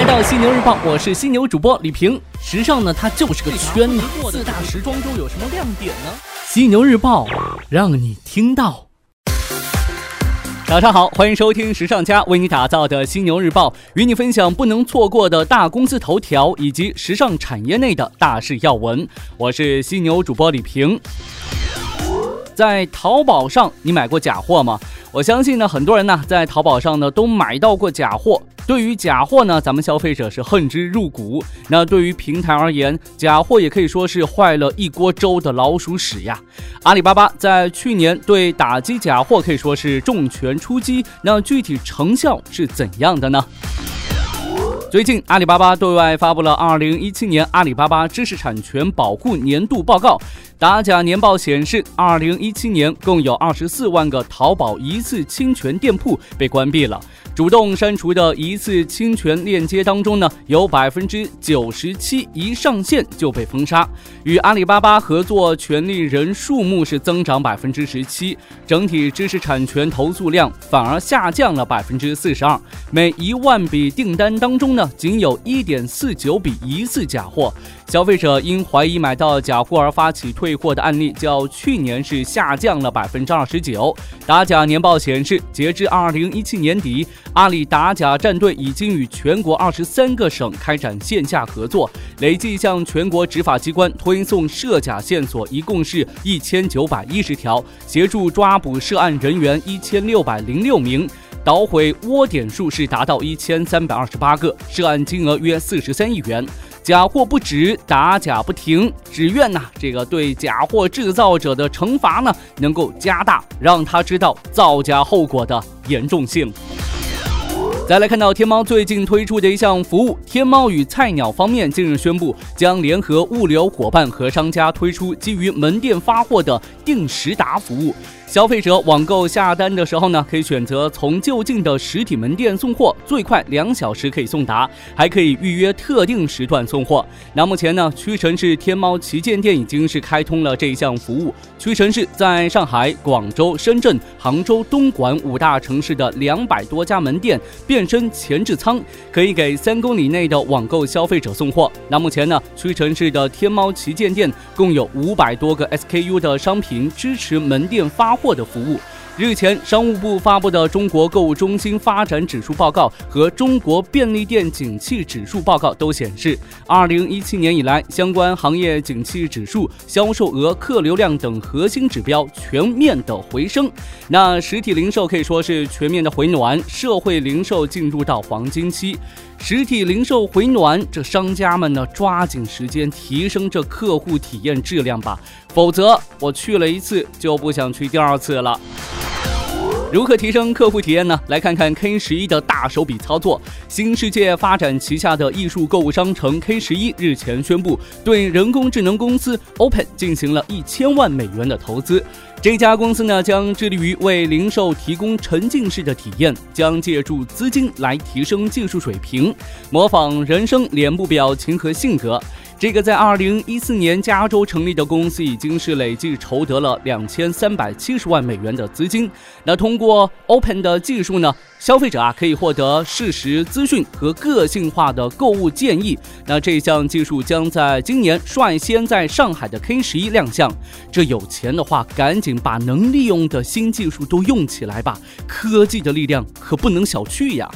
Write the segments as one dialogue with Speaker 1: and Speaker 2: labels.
Speaker 1: 来到犀牛日报，我是犀牛主播李平。时尚呢，它就是个圈子。四大时装周有什么亮点呢？犀牛日报让你听到。早上好，欢迎收听时尚家为你打造的犀牛日报，与你分享不能错过的大公司头条以及时尚产业内的大事要闻。我是犀牛主播李平。在淘宝上，你买过假货吗？我相信呢，很多人呢在淘宝上呢都买到过假货。对于假货呢，咱们消费者是恨之入骨。那对于平台而言，假货也可以说是坏了一锅粥的老鼠屎呀。阿里巴巴在去年对打击假货可以说是重拳出击。那具体成效是怎样的呢？最近，阿里巴巴对外发布了二零一七年阿里巴巴知识产权保护年度报告。打假年报显示，二零一七年共有二十四万个淘宝疑似侵权店铺被关闭了。主动删除的疑似侵权链接当中呢，有百分之九十七一上线就被封杀。与阿里巴巴合作权利人数目是增长百分之十七，整体知识产权投诉量反而下降了百分之四十二。每一万笔订单当中呢，仅有一点四九笔疑似假货。消费者因怀疑买到假货而发起退退货的案例，较去年是下降了百分之二十九。打假年报显示，截至二零一七年底。阿里打假战队已经与全国二十三个省开展线下合作，累计向全国执法机关推送涉假线索一共是一千九百一十条，协助抓捕涉案人员一千六百零六名，捣毁窝点数是达到一千三百二十八个，涉案金额约四十三亿元。假货不止，打假不停，只愿呐这个对假货制造者的惩罚呢能够加大，让他知道造假后果的严重性。再来看到天猫最近推出的一项服务，天猫与菜鸟方面近日宣布，将联合物流伙伴和商家推出基于门店发货的定时达服务。消费者网购下单的时候呢，可以选择从就近的实体门店送货，最快两小时可以送达，还可以预约特定时段送货。那目前呢，屈臣氏天猫旗舰店已经是开通了这一项服务。屈臣氏在上海、广州、深圳、杭州、东莞五大城市的两百多家门店变身前置仓，可以给三公里内的网购消费者送货。那目前呢，屈臣氏的天猫旗舰店共有五百多个 SKU 的商品支持门店发。货的服务。日前，商务部发布的《中国购物中心发展指数报告》和《中国便利店景气指数报告》都显示，二零一七年以来，相关行业景气指数、销售额、客流量等核心指标全面的回升。那实体零售可以说是全面的回暖，社会零售进入到黄金期。实体零售回暖，这商家们呢，抓紧时间提升这客户体验质量吧，否则我去了一次就不想去第二次了。如何提升客户体验呢？来看看 K 十一的大手笔操作。新世界发展旗下的艺术购物商城 K 十一日前宣布，对人工智能公司 Open 进行了一千万美元的投资。这家公司呢，将致力于为零售提供沉浸式的体验，将借助资金来提升技术水平，模仿人声、脸部表情和性格。这个在二零一四年加州成立的公司已经是累计筹得了两千三百七十万美元的资金。那通过 Open 的技术呢，消费者啊可以获得适时资讯和个性化的购物建议。那这项技术将在今年率先在上海的 K 十一亮相。这有钱的话，赶紧把能利用的新技术都用起来吧！科技的力量可不能小觑呀。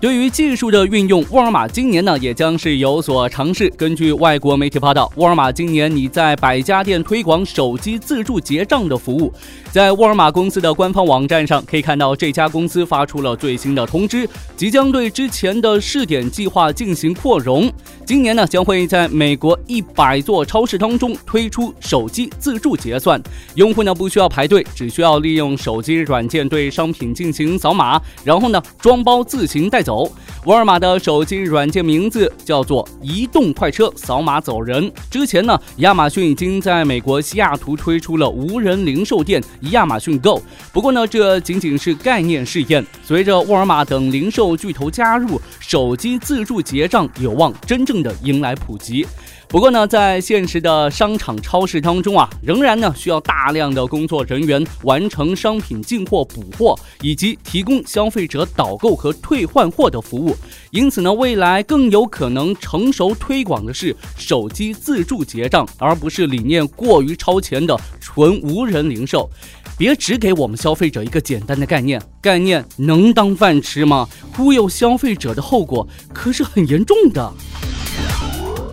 Speaker 1: 对于技术的运用，沃尔玛今年呢也将是有所尝试。根据外国媒体报道，沃尔玛今年拟在百家店推广手机自助结账的服务。在沃尔玛公司的官方网站上，可以看到这家公司发出了最新的通知，即将对之前的试点计划进行扩容。今年呢，将会在美国一百座超市当中推出手机自助结算，用户呢不需要排队，只需要利用手机软件对商品进行扫码，然后呢装包自行带。走，沃尔玛的手机软件名字叫做移动快车，扫码走人。之前呢，亚马逊已经在美国西雅图推出了无人零售店亚马逊 Go，不过呢，这仅仅是概念试验。随着沃尔玛等零售巨头加入，手机自助结账有望真正的迎来普及。不过呢，在现实的商场、超市当中啊，仍然呢需要大量的工作人员完成商品进货、补货，以及提供消费者导购和退换货的服务。因此呢，未来更有可能成熟推广的是手机自助结账，而不是理念过于超前的纯无人零售。别只给我们消费者一个简单的概念，概念能当饭吃吗？忽悠消费者的后果可是很严重的。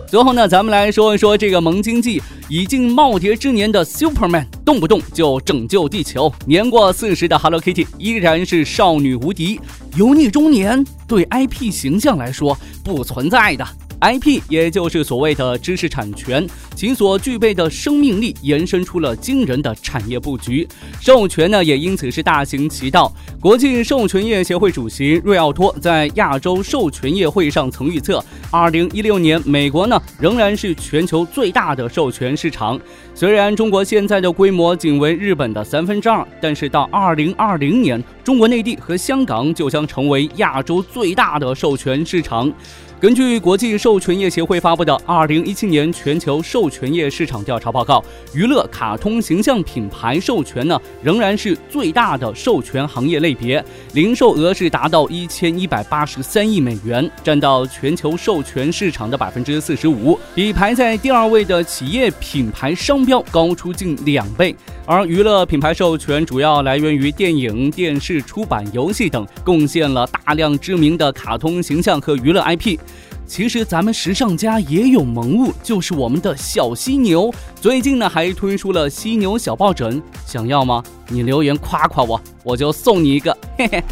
Speaker 1: 最后呢，咱们来说一说这个萌经济已经耄耋之年的 Superman，动不动就拯救地球；年过四十的 Hello Kitty 依然是少女无敌。油腻中年对 IP 形象来说不存在的。IP 也就是所谓的知识产权，其所具备的生命力延伸出了惊人的产业布局，授权呢也因此是大行其道。国际授权业协会主席瑞奥托在亚洲授权业会上曾预测，二零一六年美国呢仍然是全球最大的授权市场。虽然中国现在的规模仅为日本的三分之二，但是到二零二零年，中国内地和香港就将成为亚洲最大的授权市场。根据国际授权业协会发布的《二零一七年全球授权业市场调查报告》，娱乐卡通形象品牌授权呢仍然是最大的授权行业类别，零售额是达到一千一百八十三亿美元，占到全球授权市场的百分之四十五，比排在第二位的企业品牌商标高出近两倍。而娱乐品牌授权主要来源于电影、电视、出版、游戏等，贡献了大量知名的卡通形象和娱乐 IP。其实咱们时尚家也有萌物，就是我们的小犀牛。最近呢，还推出了犀牛小抱枕，想要吗？你留言夸夸我，我就送你一个，嘿嘿。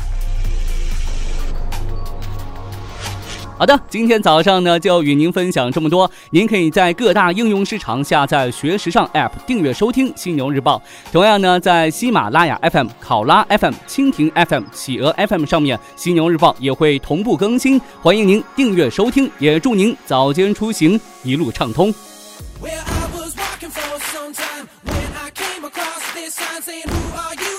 Speaker 1: 好的，今天早上呢就与您分享这么多。您可以在各大应用市场下载“学时尚 ”App，订阅收听《犀牛日报》。同样呢，在喜马拉雅 FM、考拉 FM、蜻蜓 FM、企鹅 FM 上面，《犀牛日报》也会同步更新。欢迎您订阅收听，也祝您早间出行一路畅通。Where I was walking for some time when I came across this sign saying who are you?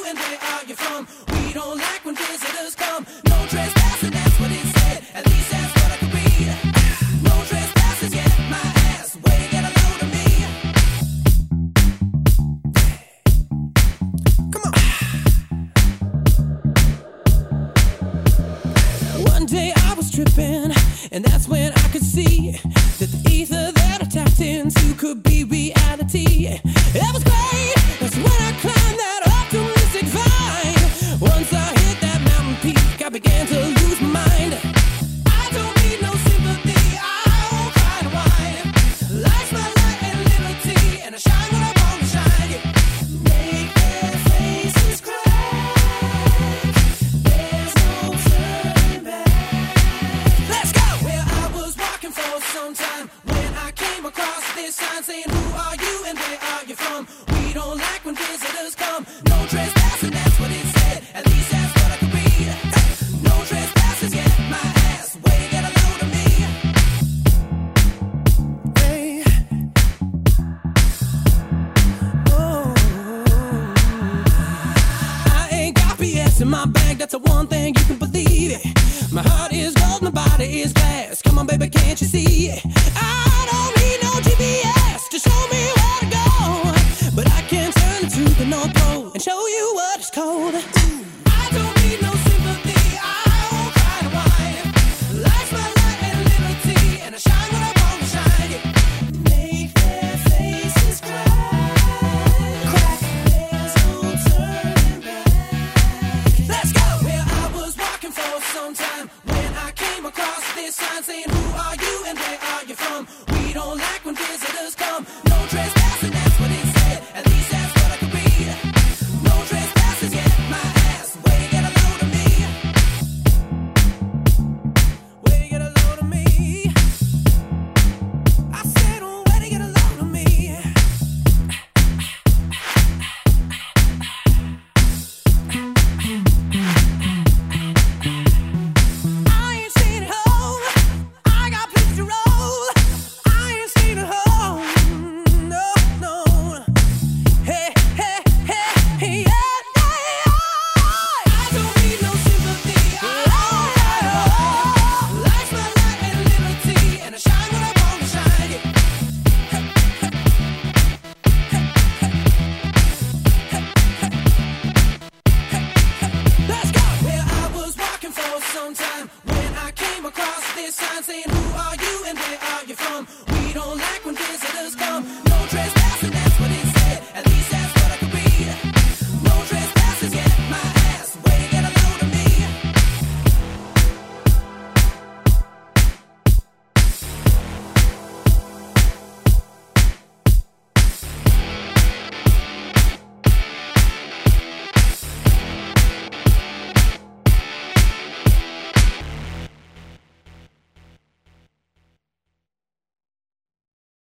Speaker 1: old.